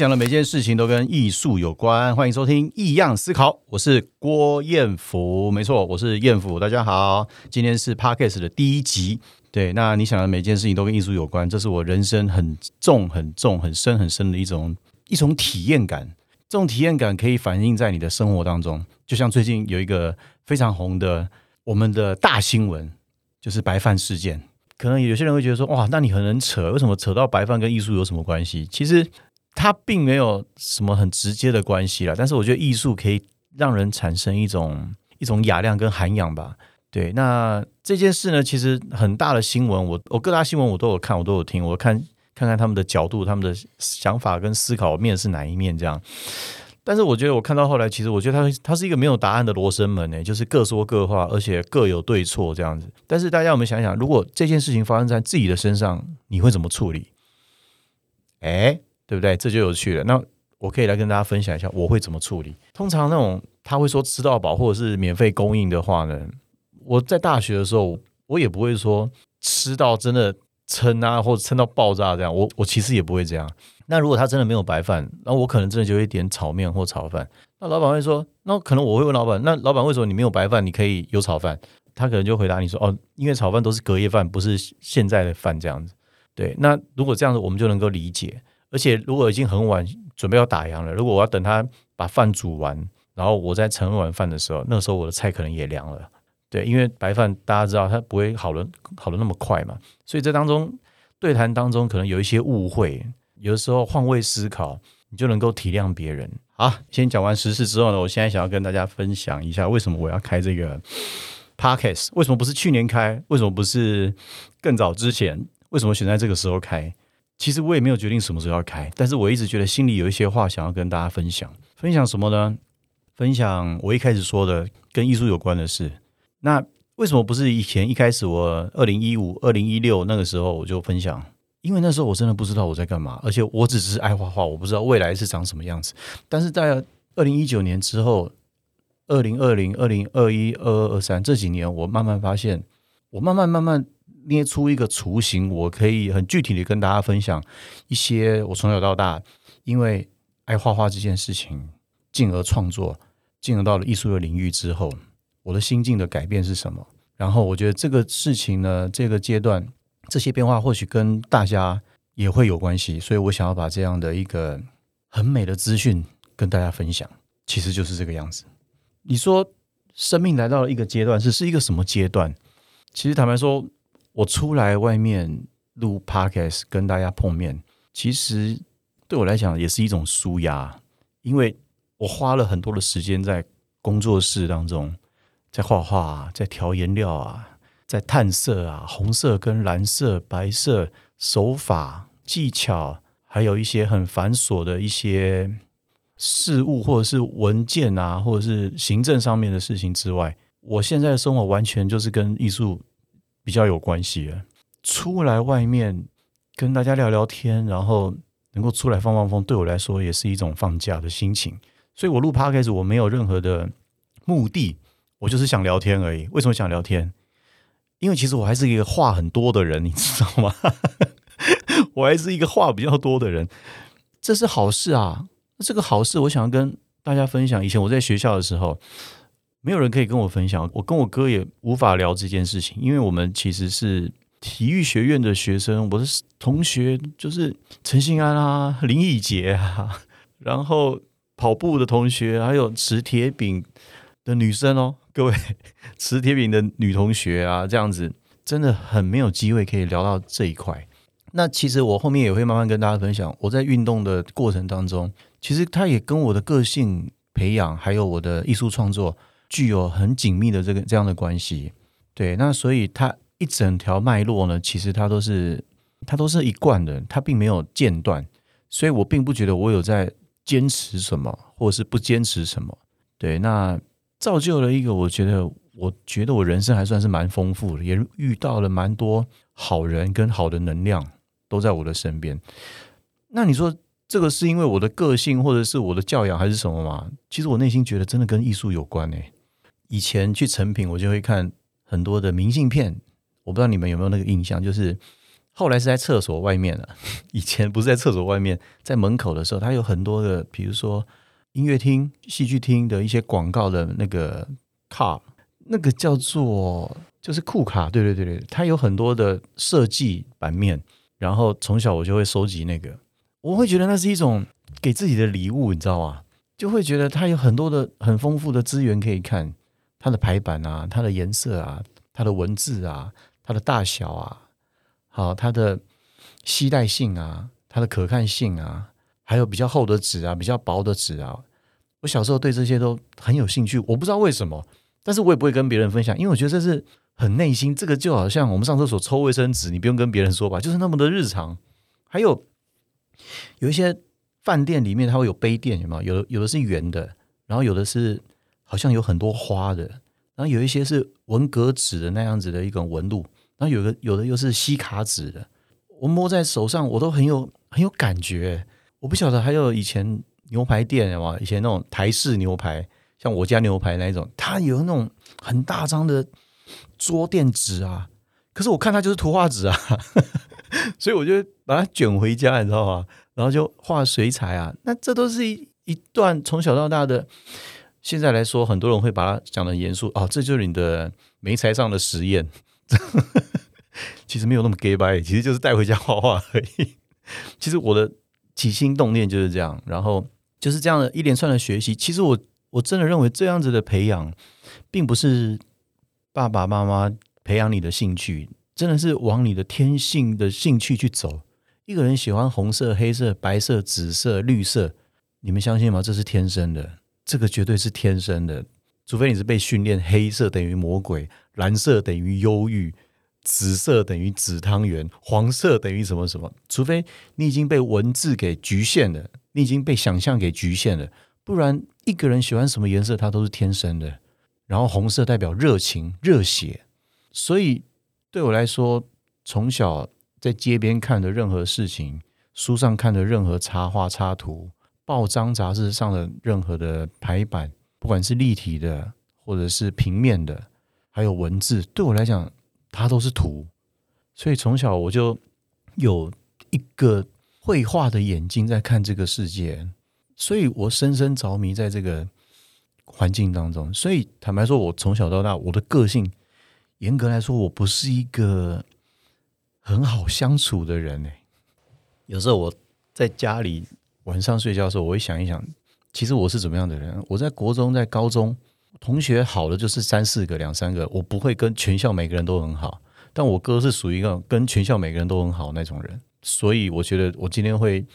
你想的每件事情都跟艺术有关，欢迎收听《异样思考》，我是郭彦甫，没错，我是彦甫，大家好，今天是 Podcast 的第一集。对，那你想的每件事情都跟艺术有关，这是我人生很重、很重、很深、很深的一种一种体验感。这种体验感可以反映在你的生活当中，就像最近有一个非常红的我们的大新闻，就是白饭事件。可能有些人会觉得说，哇，那你很能扯，为什么扯到白饭跟艺术有什么关系？其实。它并没有什么很直接的关系了，但是我觉得艺术可以让人产生一种一种雅量跟涵养吧。对，那这件事呢，其实很大的新闻，我我各大新闻我都有看，我都有听，我看看看他们的角度、他们的想法跟思考面是哪一面这样。但是我觉得我看到后来，其实我觉得它它是一个没有答案的罗生门呢，就是各说各话，而且各有对错这样子。但是大家有没有想想，如果这件事情发生在自己的身上，你会怎么处理？哎。对不对？这就有趣了。那我可以来跟大家分享一下我会怎么处理。通常那种他会说吃到饱或者是免费供应的话呢，我在大学的时候我也不会说吃到真的撑啊，或者撑到爆炸这样。我我其实也不会这样。那如果他真的没有白饭，那我可能真的就会点炒面或炒饭。那老板会说，那可能我会问老板，那老板为什么你没有白饭，你可以有炒饭？他可能就回答你说，哦，因为炒饭都是隔夜饭，不是现在的饭这样子。对，那如果这样子，我们就能够理解。而且如果已经很晚，准备要打烊了，如果我要等他把饭煮完，然后我在盛一碗饭的时候，那时候我的菜可能也凉了。对，因为白饭大家知道它不会好的好的那么快嘛，所以这当中对谈当中可能有一些误会，有的时候换位思考，你就能够体谅别人。好，先讲完实事之后呢，我现在想要跟大家分享一下为什么我要开这个 podcast，为什么不是去年开，为什么不是更早之前，为什么选在这个时候开？其实我也没有决定什么时候要开，但是我一直觉得心里有一些话想要跟大家分享。分享什么呢？分享我一开始说的跟艺术有关的事。那为什么不是以前一开始我二零一五、二零一六那个时候我就分享？因为那时候我真的不知道我在干嘛，而且我只是爱画画，我不知道未来是长什么样子。但是在二零一九年之后，二零二零、二零二一、二二、二三这几年，我慢慢发现，我慢慢慢慢。捏出一个雏形，我可以很具体的跟大家分享一些我从小到大因为爱画画这件事情，进而创作，进而到了艺术的领域之后，我的心境的改变是什么？然后我觉得这个事情呢，这个阶段这些变化或许跟大家也会有关系，所以我想要把这样的一个很美的资讯跟大家分享，其实就是这个样子。你说生命来到了一个阶段，是是一个什么阶段？其实坦白说。我出来外面录 podcast 跟大家碰面，其实对我来讲也是一种舒压，因为我花了很多的时间在工作室当中，在画画，在调颜料啊，在探色啊，红色跟蓝色、白色手法技巧，还有一些很繁琐的一些事物，或者是文件啊，或者是行政上面的事情之外，我现在的生活完全就是跟艺术。比较有关系，出来外面跟大家聊聊天，然后能够出来放放风，对我来说也是一种放假的心情。所以我录 p o d c a 我没有任何的目的，我就是想聊天而已。为什么想聊天？因为其实我还是一个话很多的人，你知道吗？我还是一个话比较多的人，这是好事啊！这个好事，我想要跟大家分享。以前我在学校的时候。没有人可以跟我分享，我跟我哥也无法聊这件事情，因为我们其实是体育学院的学生，我的同学就是陈信安啊、林奕杰啊，然后跑步的同学，还有持铁饼的女生哦，各位持铁饼的女同学啊，这样子真的很没有机会可以聊到这一块。那其实我后面也会慢慢跟大家分享，我在运动的过程当中，其实它也跟我的个性培养，还有我的艺术创作。具有很紧密的这个这样的关系，对，那所以它一整条脉络呢，其实它都是它都是一贯的，它并没有间断，所以我并不觉得我有在坚持什么，或者是不坚持什么，对，那造就了一个我觉得，我觉得我人生还算是蛮丰富的，也遇到了蛮多好人跟好的能量都在我的身边。那你说？这个是因为我的个性，或者是我的教养，还是什么吗？其实我内心觉得真的跟艺术有关诶。以前去成品，我就会看很多的明信片，我不知道你们有没有那个印象，就是后来是在厕所外面了，以前不是在厕所外面，在门口的时候，它有很多的，比如说音乐厅、戏剧厅的一些广告的那个卡，那个叫做就是库卡，对对对对，它有很多的设计版面，然后从小我就会收集那个，我会觉得那是一种给自己的礼物，你知道吗？就会觉得它有很多的很丰富的资源可以看，它的排版啊，它的颜色啊，它的文字啊，它的大小啊，好，它的携带性啊，它的可看性啊，还有比较厚的纸啊，比较薄的纸啊。我小时候对这些都很有兴趣，我不知道为什么，但是我也不会跟别人分享，因为我觉得这是很内心。这个就好像我们上厕所抽卫生纸，你不用跟别人说吧，就是那么的日常。还有有一些。饭店里面它会有杯垫，有没有？有的有的是圆的，然后有的是好像有很多花的，然后有一些是文革纸的那样子的一种纹路，然后有的有的又是锡卡纸的。我摸在手上，我都很有很有感觉。我不晓得还有以前牛排店哇？以前那种台式牛排，像我家牛排那一种，它有那种很大张的桌垫纸啊。可是我看它就是图画纸啊，所以我就把它卷回家，你知道吗？然后就画水彩啊，那这都是一一段从小到大的。现在来说，很多人会把它讲的严肃哦，这就是你的媒材上的实验。其实没有那么 gay by，其实就是带回家画画而已。其实我的起心动念就是这样，然后就是这样的一连串的学习。其实我我真的认为这样子的培养，并不是爸爸妈妈培养你的兴趣，真的是往你的天性的兴趣去走。一个人喜欢红色、黑色、白色、紫色、绿色，你们相信吗？这是天生的，这个绝对是天生的。除非你是被训练，黑色等于魔鬼，蓝色等于忧郁，紫色等于紫汤圆，黄色等于什么什么。除非你已经被文字给局限了，你已经被想象给局限了，不然一个人喜欢什么颜色，他都是天生的。然后红色代表热情、热血，所以对我来说，从小。在街边看的任何事情，书上看的任何插画插图，报章杂志上的任何的排版，不管是立体的或者是平面的，还有文字，对我来讲，它都是图。所以从小我就有一个绘画的眼睛在看这个世界，所以我深深着迷在这个环境当中。所以坦白说，我从小到大，我的个性，严格来说，我不是一个。很好相处的人呢。有时候我在家里晚上睡觉的时候，我会想一想，其实我是怎么样的人？我在国中、在高中，同学好的就是三四个、两三个，我不会跟全校每个人都很好。但我哥是属于一个跟全校每个人都很好那种人，所以我觉得我今天会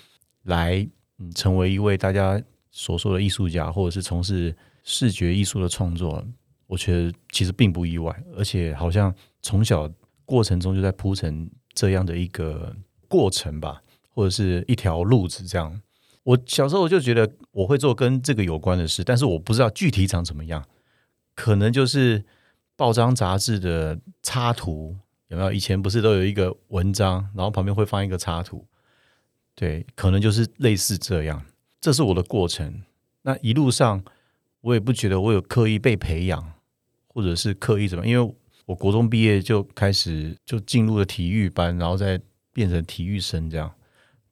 来嗯成为一位大家所说的艺术家，或者是从事视觉艺术的创作，我觉得其实并不意外，而且好像从小。过程中就在铺成这样的一个过程吧，或者是一条路子这样。我小时候我就觉得我会做跟这个有关的事，但是我不知道具体长怎么样。可能就是报章杂志的插图有没有？以前不是都有一个文章，然后旁边会放一个插图？对，可能就是类似这样。这是我的过程。那一路上我也不觉得我有刻意被培养，或者是刻意怎么，因为。我国中毕业就开始就进入了体育班，然后再变成体育生这样。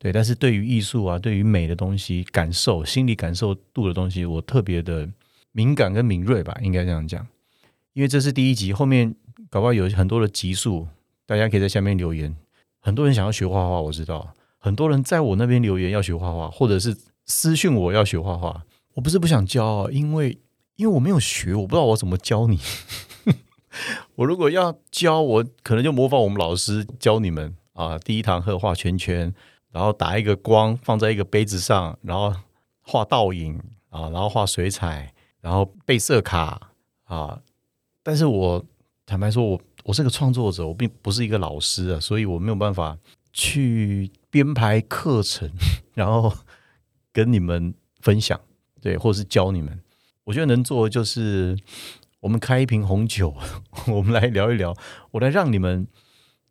对，但是对于艺术啊，对于美的东西感受、心理感受度的东西，我特别的敏感跟敏锐吧，应该这样讲。因为这是第一集，后面搞不好有很多的集数，大家可以在下面留言。很多人想要学画画，我知道很多人在我那边留言要学画画，或者是私讯我要学画画。我不是不想教，因为因为我没有学，我不知道我怎么教你。我如果要教，我可能就模仿我们老师教你们啊。第一堂课画圈圈，然后打一个光放在一个杯子上，然后画倒影啊，然后画水彩，然后背色卡啊。但是我坦白说，我我是个创作者，我并不是一个老师啊，所以我没有办法去编排课程，然后跟你们分享，对，或者是教你们。我觉得能做的就是。我们开一瓶红酒，我们来聊一聊。我来让你们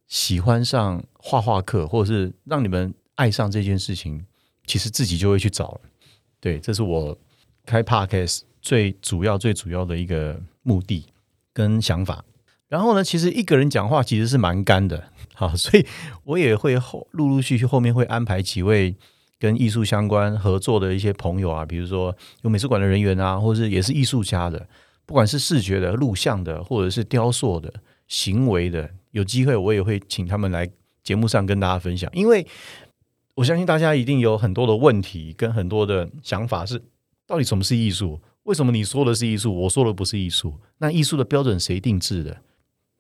喜欢上画画课，或者是让你们爱上这件事情，其实自己就会去找了。对，这是我开 podcast 最主要、最主要的一个目的跟想法。然后呢，其实一个人讲话其实是蛮干的，好，所以我也会后陆陆续续后面会安排几位跟艺术相关合作的一些朋友啊，比如说有美术馆的人员啊，或者是也是艺术家的，不管是视觉的、录像的，或者是雕塑的、行为的，有机会我也会请他们来节目上跟大家分享，因为我相信大家一定有很多的问题跟很多的想法，是到底什么是艺术？为什么你说的是艺术，我说的不是艺术？那艺术的标准谁定制的？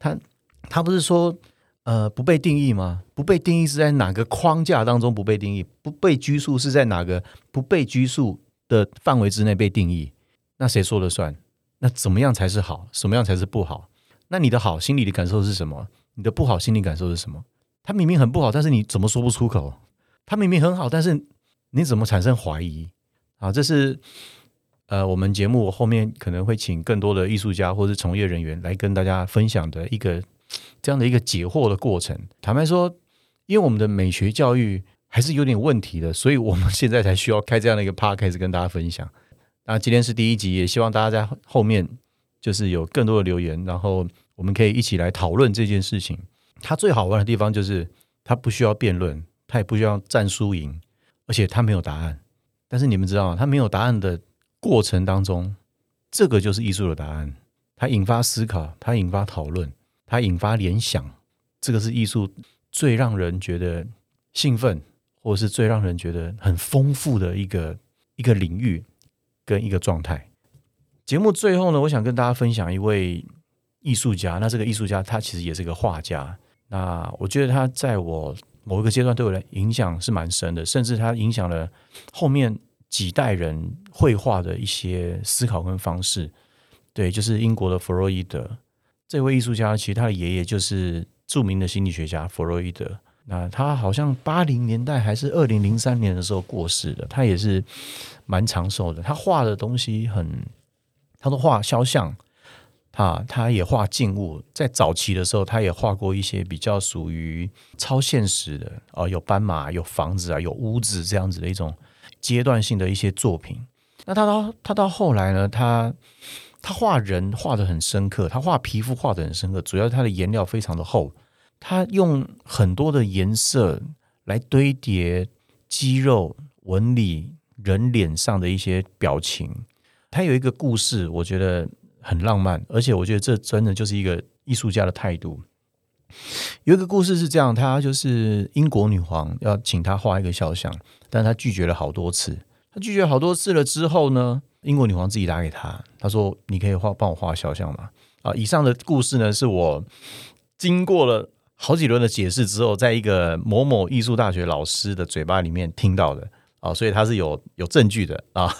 他他不是说呃不被定义吗？不被定义是在哪个框架当中不被定义？不被拘束是在哪个不被拘束的范围之内被定义？那谁说了算？那怎么样才是好？什么样才是不好？那你的好心里的感受是什么？你的不好心理感受是什么？他明明很不好，但是你怎么说不出口？他明明很好，但是你怎么产生怀疑？啊，这是。呃，我们节目后面可能会请更多的艺术家或是从业人员来跟大家分享的一个这样的一个解惑的过程。坦白说，因为我们的美学教育还是有点问题的，所以我们现在才需要开这样的一个 p a r 开始跟大家分享。那今天是第一集，也希望大家在后面就是有更多的留言，然后我们可以一起来讨论这件事情。它最好玩的地方就是它不需要辩论，他也不需要战输赢，而且他没有答案。但是你们知道吗？它没有答案的。过程当中，这个就是艺术的答案。它引发思考，它引发讨论，它引发联想。这个是艺术最让人觉得兴奋，或者是最让人觉得很丰富的一个一个领域跟一个状态。节目最后呢，我想跟大家分享一位艺术家。那这个艺术家他其实也是一个画家。那我觉得他在我某一个阶段对我的影响是蛮深的，甚至他影响了后面。几代人绘画的一些思考跟方式，对，就是英国的弗洛伊德这位艺术家，其实他的爷爷就是著名的心理学家弗洛伊德。那他好像八零年代还是二零零三年的时候过世的，他也是蛮长寿的。他画的东西很，他都画肖像，他他也画静物。在早期的时候，他也画过一些比较属于超现实的啊，有斑马、有房子啊、有屋子这样子的一种。阶段性的一些作品，那他到他到后来呢？他他画人画的很深刻，他画皮肤画的很深刻，主要他的颜料非常的厚，他用很多的颜色来堆叠肌肉纹理、人脸上的一些表情。他有一个故事，我觉得很浪漫，而且我觉得这真的就是一个艺术家的态度。有一个故事是这样，他就是英国女皇要请他画一个肖像。但他拒绝了好多次，他拒绝好多次了之后呢，英国女皇自己打给他，他说：“你可以画帮我画肖像吗？”啊，以上的故事呢，是我经过了好几轮的解释之后，在一个某某艺术大学老师的嘴巴里面听到的啊，所以他是有有证据的啊。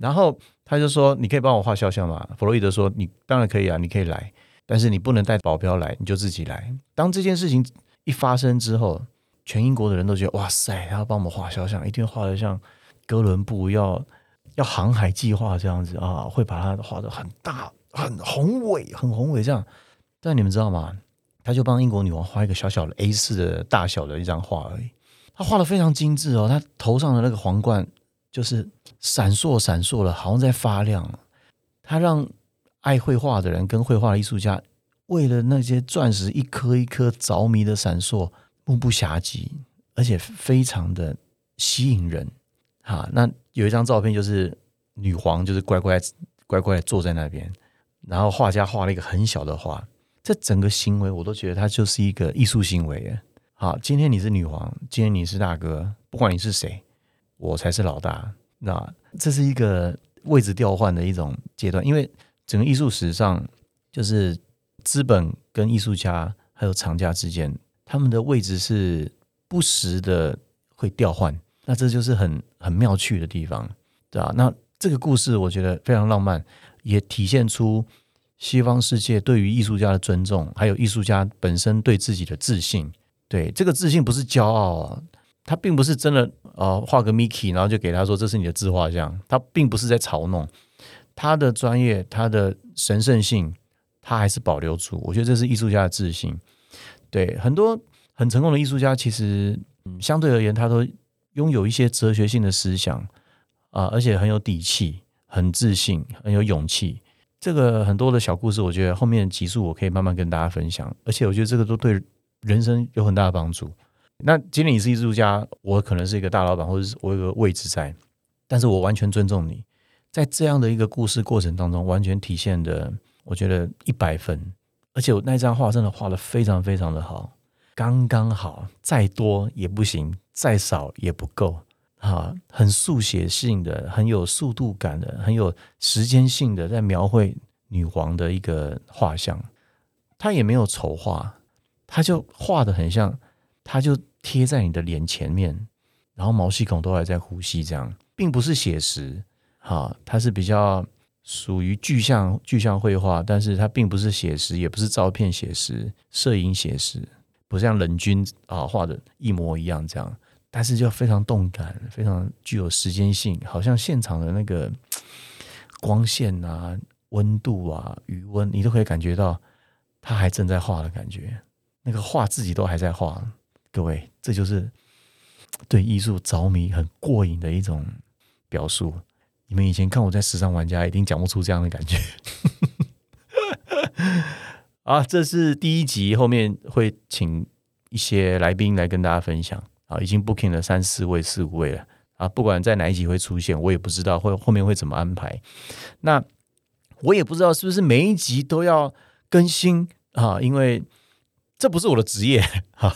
然后他就说：“你可以帮我画肖像吗？”弗洛伊德说：“你当然可以啊，你可以来，但是你不能带保镖来，你就自己来。”当这件事情一发生之后。全英国的人都觉得哇塞，他要帮我们画肖像，一定画的像哥伦布要要航海计划这样子啊，会把它画的很大、很宏伟、很宏伟这样。但你们知道吗？他就帮英国女王画一个小小的 A 四的大小的一张画而已。他画的非常精致哦，他头上的那个皇冠就是闪烁闪烁的，好像在发亮。他让爱绘画的人跟绘画艺术家为了那些钻石一颗一颗着迷的闪烁。目不暇接，而且非常的吸引人。哈，那有一张照片，就是女皇就是乖乖乖乖坐在那边，然后画家画了一个很小的画。这整个行为，我都觉得它就是一个艺术行为。好，今天你是女皇，今天你是大哥，不管你是谁，我才是老大。那这是一个位置调换的一种阶段，因为整个艺术史上，就是资本跟艺术家还有厂家之间。他们的位置是不时的会调换，那这就是很很妙趣的地方，对吧？那这个故事我觉得非常浪漫，也体现出西方世界对于艺术家的尊重，还有艺术家本身对自己的自信。对这个自信不是骄傲，啊他并不是真的呃画个 Mickey，然后就给他说这是你的自画像，他并不是在嘲弄他的专业，他的神圣性，他还是保留住。我觉得这是艺术家的自信。对很多很成功的艺术家，其实嗯，相对而言，他都拥有一些哲学性的思想啊，而且很有底气、很自信、很有勇气。这个很多的小故事，我觉得后面集数我可以慢慢跟大家分享，而且我觉得这个都对人生有很大的帮助。那今天你是艺术家，我可能是一个大老板，或者是我有个位置在，但是我完全尊重你，在这样的一个故事过程当中，完全体现的，我觉得一百分，而且我那张画真的画的非常非常的好，刚刚好，再多也不行，再少也不够，哈，很速写性的，很有速度感的，很有时间性的，在描绘女皇的一个画像，他也没有丑化，他就画的很像，他就。贴在你的脸前面，然后毛细孔都还在呼吸，这样并不是写实，哈，它是比较属于具象具象绘画，但是它并不是写实，也不是照片写实，摄影写实，不像冷军啊画的一模一样这样，但是就非常动感，非常具有时间性，好像现场的那个 光线啊、温度啊、余温，你都可以感觉到他还正在画的感觉，那个画自己都还在画。各位，这就是对艺术着迷很过瘾的一种表述。你们以前看我在《时尚玩家》，一定讲不出这样的感觉。啊，这是第一集，后面会请一些来宾来跟大家分享。啊，已经 booking 了三四位、四五位了。啊，不管在哪一集会出现，我也不知道会后面会怎么安排。那我也不知道是不是每一集都要更新啊，因为这不是我的职业 哈。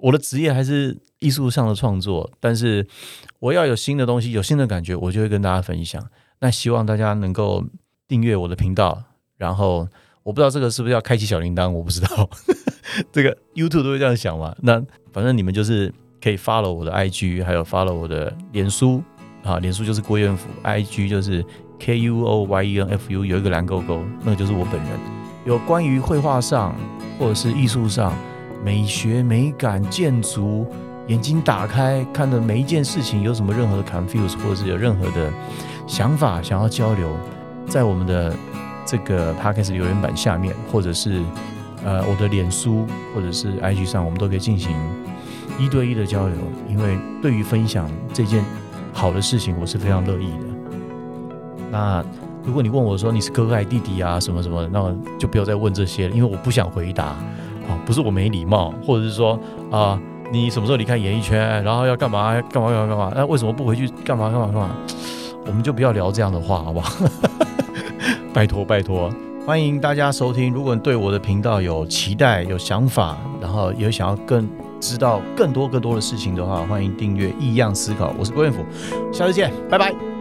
我的职业还是艺术上的创作，但是我要有新的东西，有新的感觉，我就会跟大家分享。那希望大家能够订阅我的频道，然后我不知道这个是不是要开启小铃铛，我不知道。这个 YouTube 都会这样想嘛？那反正你们就是可以 follow 我的 IG，还有 follow 我的脸书啊，脸书就是郭彦甫，IG 就是 K U O Y E N F U，有一个蓝勾勾，那个就是我本人。有关于绘画上或者是艺术上。美学、美感、建筑，眼睛打开看的每一件事情，有什么任何的 confuse，或者是有任何的想法想要交流，在我们的这个 podcast 留言板下面，或者是呃我的脸书或者是 IG 上，我们都可以进行一对一的交流。因为对于分享这件好的事情，我是非常乐意的。那如果你问我说你是哥哥还是弟弟啊什么什么，那就不要再问这些了，因为我不想回答。啊，不是我没礼貌，或者是说啊，你什么时候离开演艺圈，然后要干嘛干嘛干嘛干嘛？那为什么不回去干嘛干嘛干嘛？我们就不要聊这样的话，好不好？拜托拜托，欢迎大家收听。如果你对我的频道有期待、有想法，然后也想要更知道更多更多的事情的话，欢迎订阅异样思考。我是郭彦甫，下次见，拜拜。